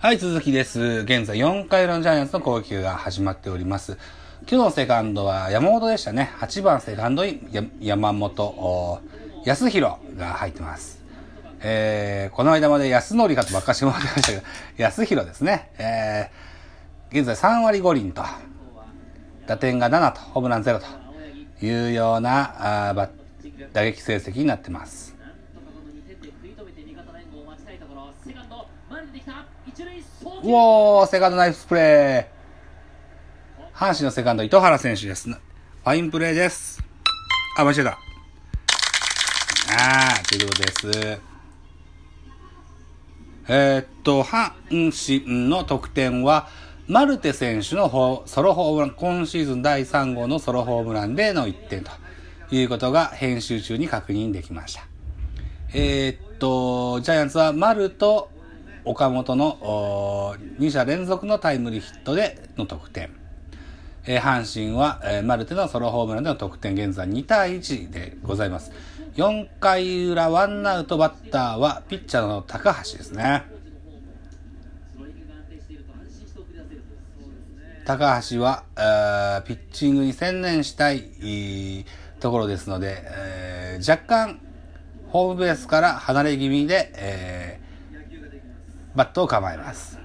はい、続きです。現在4回裏のジャイアンツの攻撃が始まっております。今日のセカンドは山本でしたね。8番セカンドにや山本康弘が入ってます。えー、この間まで安則かとばっかし思ってましたけど、安弘ですね。えー、現在3割5厘と、打点が7と、ホームラン0というようなあ打撃成績になってます。うおー、セカンドナイスプレー。阪神のセカンド、糸原選手です。ファインプレーです。あ、間違えた。あー、ということです。えーっと、阪神の得点は、マルテ選手のホソロホームラン、今シーズン第3号のソロホームランでの1点ということが編集中に確認できました。えーっと、ジャイアンツは丸と岡本の2者連続のタイムリーヒットでの得点。えー阪神は、えーマルテのソロホームランでの得点、現在2対1でございます。4回裏ワンアウトバッターはピッチャーの高橋ですね。高橋は、えーピッチングに専念したいいーところですので、えー若干ホームベースから離れ気味で、えーバットを構えます。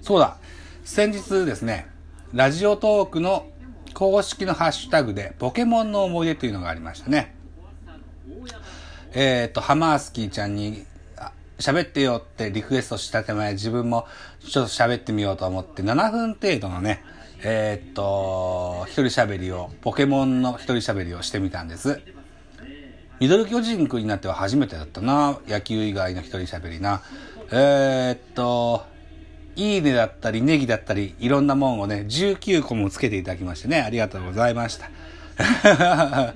そうだ。先日ですね、ラジオトークの公式のハッシュタグでポケモンの思い出というのがありましたね。えっ、と、ハマースキーちゃんにあ喋ってよってリクエストした手前自分もちょっと喋ってみようと思って7分程度のね、えっ、と、一人喋りを、ポケモンの一人喋りをしてみたんです。ミドル巨人くんになっては初めてだったな。野球以外の一人喋りな。えーっと、いいねだったり、ネギだったり、いろんなもんをね、19個もつけていただきましてね、ありがとうございました。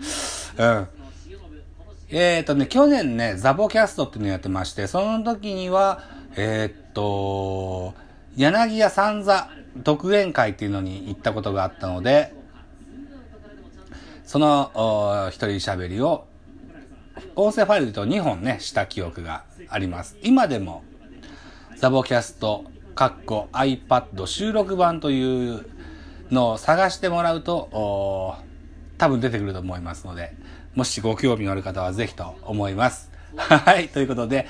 うん。えーっとね、去年ね、ザボキャストっていうのやってまして、その時には、えーっと、柳家三座独演会っていうのに行ったことがあったので、その、お一人喋りを音声ファイルと2本ね、した記憶があります。今でも、ザボキャスト、カッコ iPad 収録版というのを探してもらうと、多分出てくると思いますので、もしご興味のある方はぜひと思います。はい、ということで、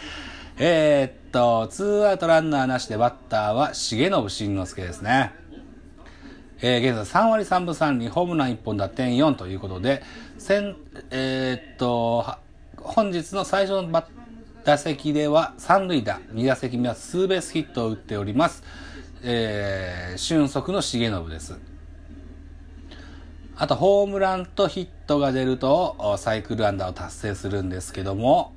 えーっと、ツーアウトランナーなしでバッターは重信慎之介ですね。えー現在3割3分3厘、ホームラン1本打点4ということで、先えーっと、本日の最初の打席では三塁打、2打席目はツーベースヒットを打っております。えー俊足の重信です。あと、ホームランとヒットが出ると、サイクルアンダーを達成するんですけども、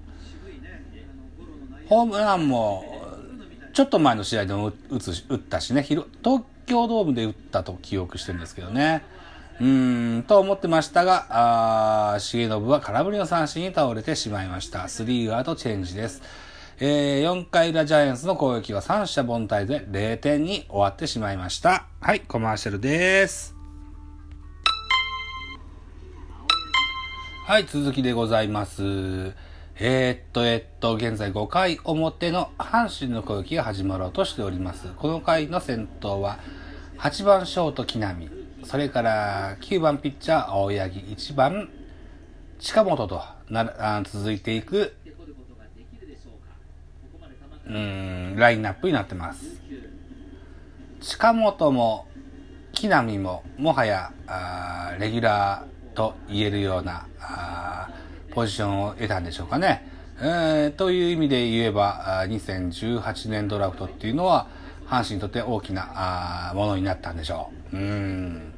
ホームランも、ちょっと前の試合でも打つ打ったしね、東京ドームで打ったと記憶してるんですけどね。うーん、と思ってましたが、あー重信は空振りの三振に倒れてしまいました。スリーアウトチェンジです。えー、4回裏ジャイアンツの攻撃は三者凡退で0点に終わってしまいました。はい、コマーシャルです。はい、続きでございます。えー、っと、えーっと、現在5回表の阪神の攻撃が始まろうとしております。この回の先頭は、8番ショート木浪、それから9番ピッチャー青柳、1番近本となあ続いていく、うん、ラインナップになってます。近本も木浪ももはやあレギュラーと言えるようなあーポジションを得たんでしょうかね。えーという意味で言えばあー2018年ドラフトっていうのは阪神にとって大きなあものになったんでしょう。うーん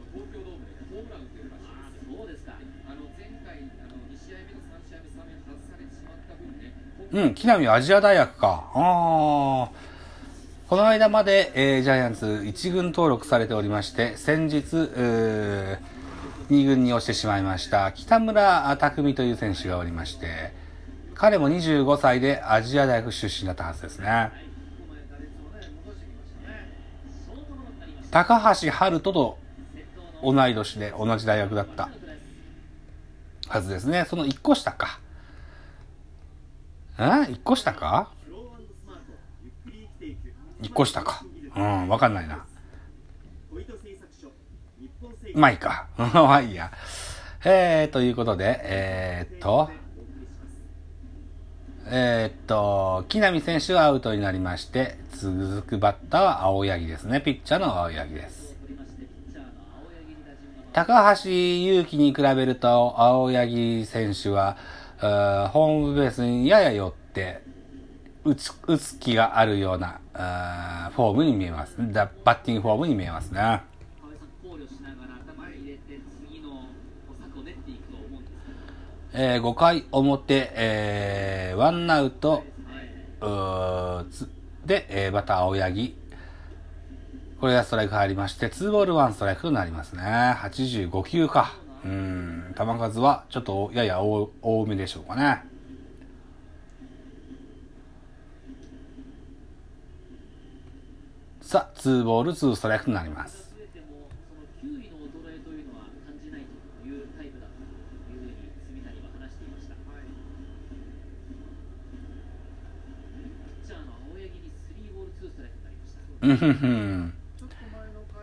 うん、木浪アジア大学か。ああ。この間まで、えージャイアンツ1軍登録されておりまして、先日、え2軍に落ちてしまいました、北村匠海という選手がおりまして、彼も25歳でアジア大学出身だったはずですね。高橋春人と同い年で同じ大学だったはずですね。その1個下か。え ?1 個下か ?1 個下か。うん、わかんないな。まあいいか。まあいいや。えー、ということで、えー、っと、えー、っと、木浪選手はアウトになりまして、続くバッターは青柳ですね。ピッチャーの青柳です。高橋祐希に比べると、青柳選手は、ホームベースにやや寄って、打つ、打つ気があるような、フォームに見えます。バッティングフォームに見えますね。えー、5回表、えー、ワンアウト、で、えー、バッター青柳。これがストライク入りまして、2ボール1ストライクとなりますね。85球か。うん、球数はちょっとやや多めでしょうかね。さあ、2ボール2ストライクとなります。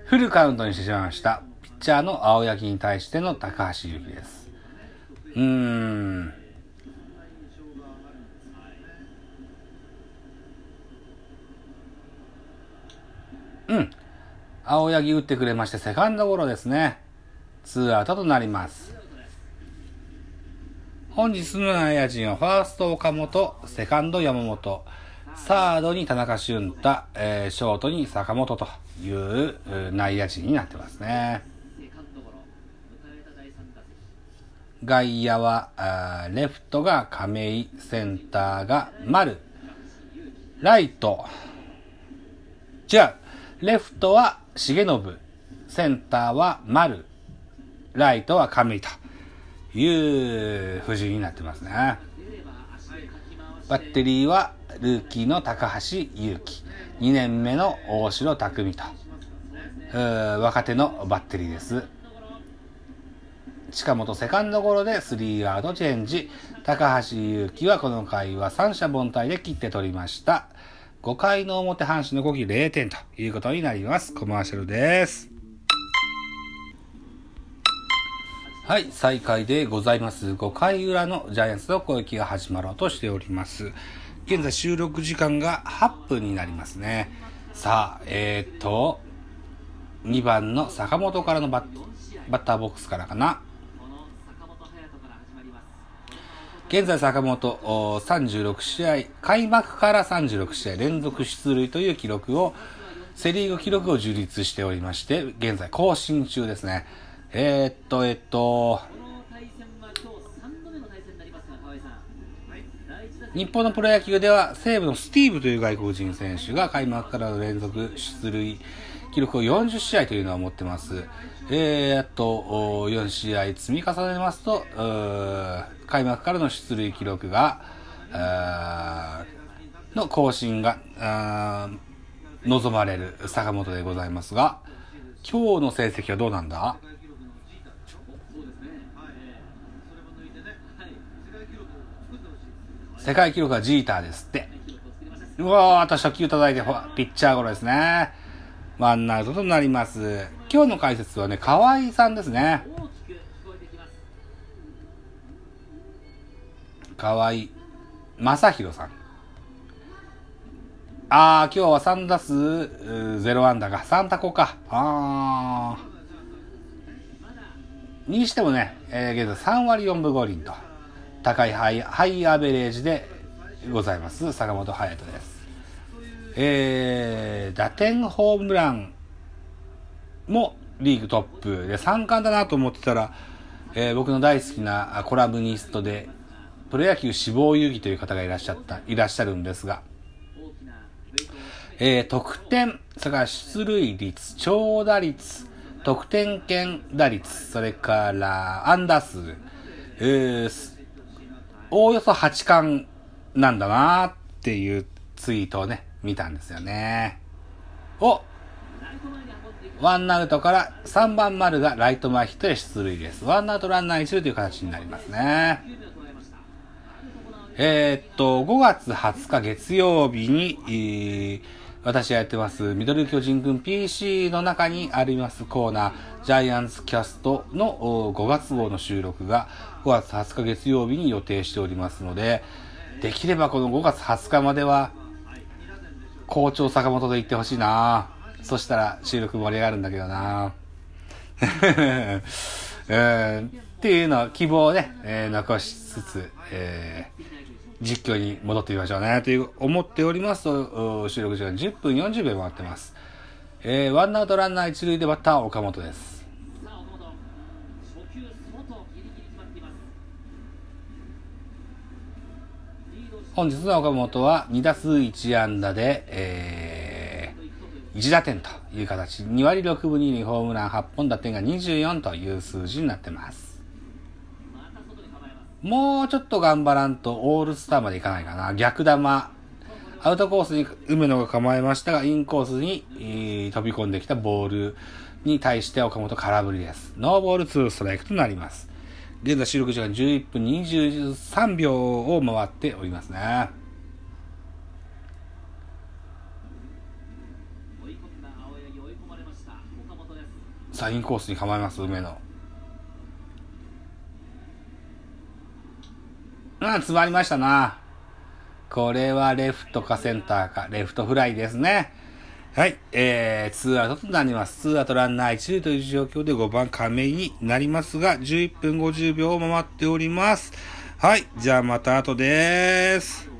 フルカウントにしてしまいました。ピッチャーの青柳に対しての高橋由紀です。うーん。うん。青柳打ってくれまして、セカンドゴロですね。ツーアウトとなります。本日の内野陣はファースト岡本、セカンド山本、サードに田中俊太、えー、ショートに坂本という内野陣になってますね。外野は、レフトが亀井、センターが丸、ライト、違う、レフトは重信、センターは丸、ライトは亀井という布陣になってますね。バッテリーはルーキーの高橋祐希、2年目の大城匠と、若手のバッテリーです。近本セカンドゴロでスリーアウトチェンジ。高橋祐希はこの回は三者凡退で切って取りました。5回の表阪神の5期0点ということになります。コマーシャルです。はい、再開でございます。5回裏のジャイアンツの攻撃が始まろうとしております。現在収録時間が8分になりますね。さあ、えー、っと、2番の坂本からのバッバッターボックスからかな。現在坂本36試合、開幕から36試合連続出塁という記録を、セリーグ記録を樹立しておりまして、現在更新中ですね。えー、っと、えっと、日本のプロ野球では西武のスティーブという外国人選手が開幕からの連続出塁記録を40試合というのを持ってます。えー、あと4試合積み重ねますと、開幕からの出塁記録が、の更新が望まれる坂本でございますが、今日の成績はどうなんだ？世界記録はジーターですって。うわー、あと初球叩いて、ピッチャーゴロですね。ワンアウトとなります。今日の解説はね、河合さんですね。河合正宏さん。あー、今日は3打数0安打か。3タコか。あー。にしてもね、えー、現在3割4分5厘と。高いハイハイアベレージでございます、坂本勇人です。えー、打点ホームランもリーグトップで3冠だなと思ってたら、えー、僕の大好きなコラムニストで、プロ野球志望遊戯という方がいらっしゃった、いらっしゃるんですが、えー、得点、それから出塁率、長打率、得点圏打率、それから安打数、えー、おおよそ8巻なんだなーっていうツイートをね、見たんですよね。おワンアウトから3番丸がライト前ヒットで出塁です。ワンアウトランナー1塁という形になりますね。えー、っと、5月20日月曜日に、えー、私がやってます、ミドル巨人軍 PC の中にありますコーナー、ジャイアンツキャストの5月号の収録が5月20日月曜日に予定しておりますので、できればこの5月20日までは、校長坂本で行ってほしいな。そしたら収録盛り上がるんだけどな。えー、っていうのを希望をね、えー、残しつつ、えー、実況に戻ってみましょうね、という思っておりますと、収録時間10分40秒回ってます。えー、ワンアウトランナー一塁でバッター岡本です。本日の岡本は2打数1安打で、えー、1打点という形、2割6分2厘ホームラン8本打点が24という数字になってます。もうちょっと頑張らんとオールスターまでいかないかな。逆球。アウトコースに梅野が構えましたが、インコースに、えー、飛び込んできたボールに対して岡本空振りです。ノーボール2ストライクとなります。現在収録時間11分23秒を回っておりますね。さあ、インコースに構えます、梅野。うん、詰まりましたな。これはレフトかセンターか、レフトフライですね。はい、えー、ツーアウトとなります。ツーアウトランナー1塁という状況で5番亀井になりますが、11分50秒を回っております。はい、じゃあまた後でーす。